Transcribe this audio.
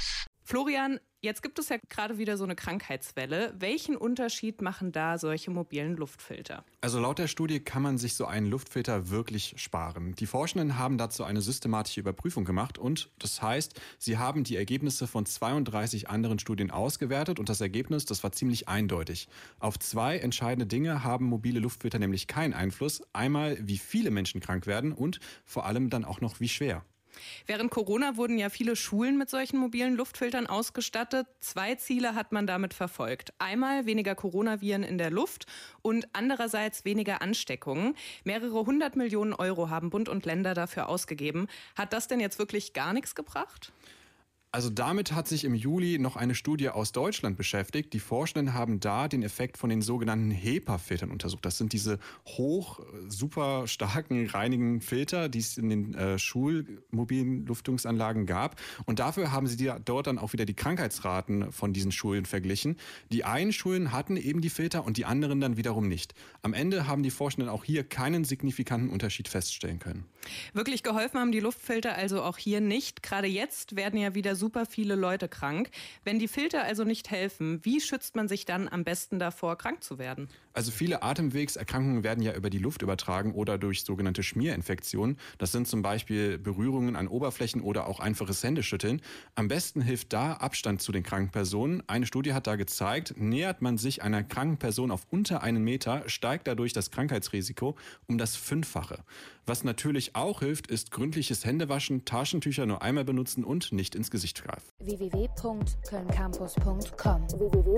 Campus. Florian, jetzt gibt es ja gerade wieder so eine Krankheitswelle. Welchen Unterschied machen da solche mobilen Luftfilter? Also laut der Studie kann man sich so einen Luftfilter wirklich sparen. Die Forschenden haben dazu eine systematische Überprüfung gemacht und das heißt, sie haben die Ergebnisse von 32 anderen Studien ausgewertet und das Ergebnis, das war ziemlich eindeutig. Auf zwei entscheidende Dinge haben mobile Luftfilter nämlich keinen Einfluss. Einmal, wie viele Menschen krank werden und vor allem dann auch noch, wie schwer. Während Corona wurden ja viele Schulen mit solchen mobilen Luftfiltern ausgestattet. Zwei Ziele hat man damit verfolgt. Einmal weniger Coronaviren in der Luft und andererseits weniger Ansteckungen. Mehrere hundert Millionen Euro haben Bund und Länder dafür ausgegeben. Hat das denn jetzt wirklich gar nichts gebracht? Also damit hat sich im Juli noch eine Studie aus Deutschland beschäftigt. Die Forschenden haben da den Effekt von den sogenannten HEPA-Filtern untersucht. Das sind diese hoch, super starken, reinigen Filter, die es in den äh, schulmobilen Luftungsanlagen gab. Und dafür haben sie die, dort dann auch wieder die Krankheitsraten von diesen Schulen verglichen. Die einen Schulen hatten eben die Filter und die anderen dann wiederum nicht. Am Ende haben die Forschenden auch hier keinen signifikanten Unterschied feststellen können. Wirklich geholfen haben die Luftfilter also auch hier nicht. Gerade jetzt werden ja wieder super viele Leute krank. Wenn die Filter also nicht helfen, wie schützt man sich dann am besten davor, krank zu werden? Also viele Atemwegserkrankungen werden ja über die Luft übertragen oder durch sogenannte Schmierinfektionen. Das sind zum Beispiel Berührungen an Oberflächen oder auch einfaches Händeschütteln. Am besten hilft da Abstand zu den kranken Personen. Eine Studie hat da gezeigt, nähert man sich einer kranken Person auf unter einen Meter, steigt dadurch das Krankheitsrisiko um das Fünffache. Was natürlich auch hilft, ist gründliches Händewaschen, Taschentücher nur einmal benutzen und nicht ins Gesicht greifen. www.kölncampus.com www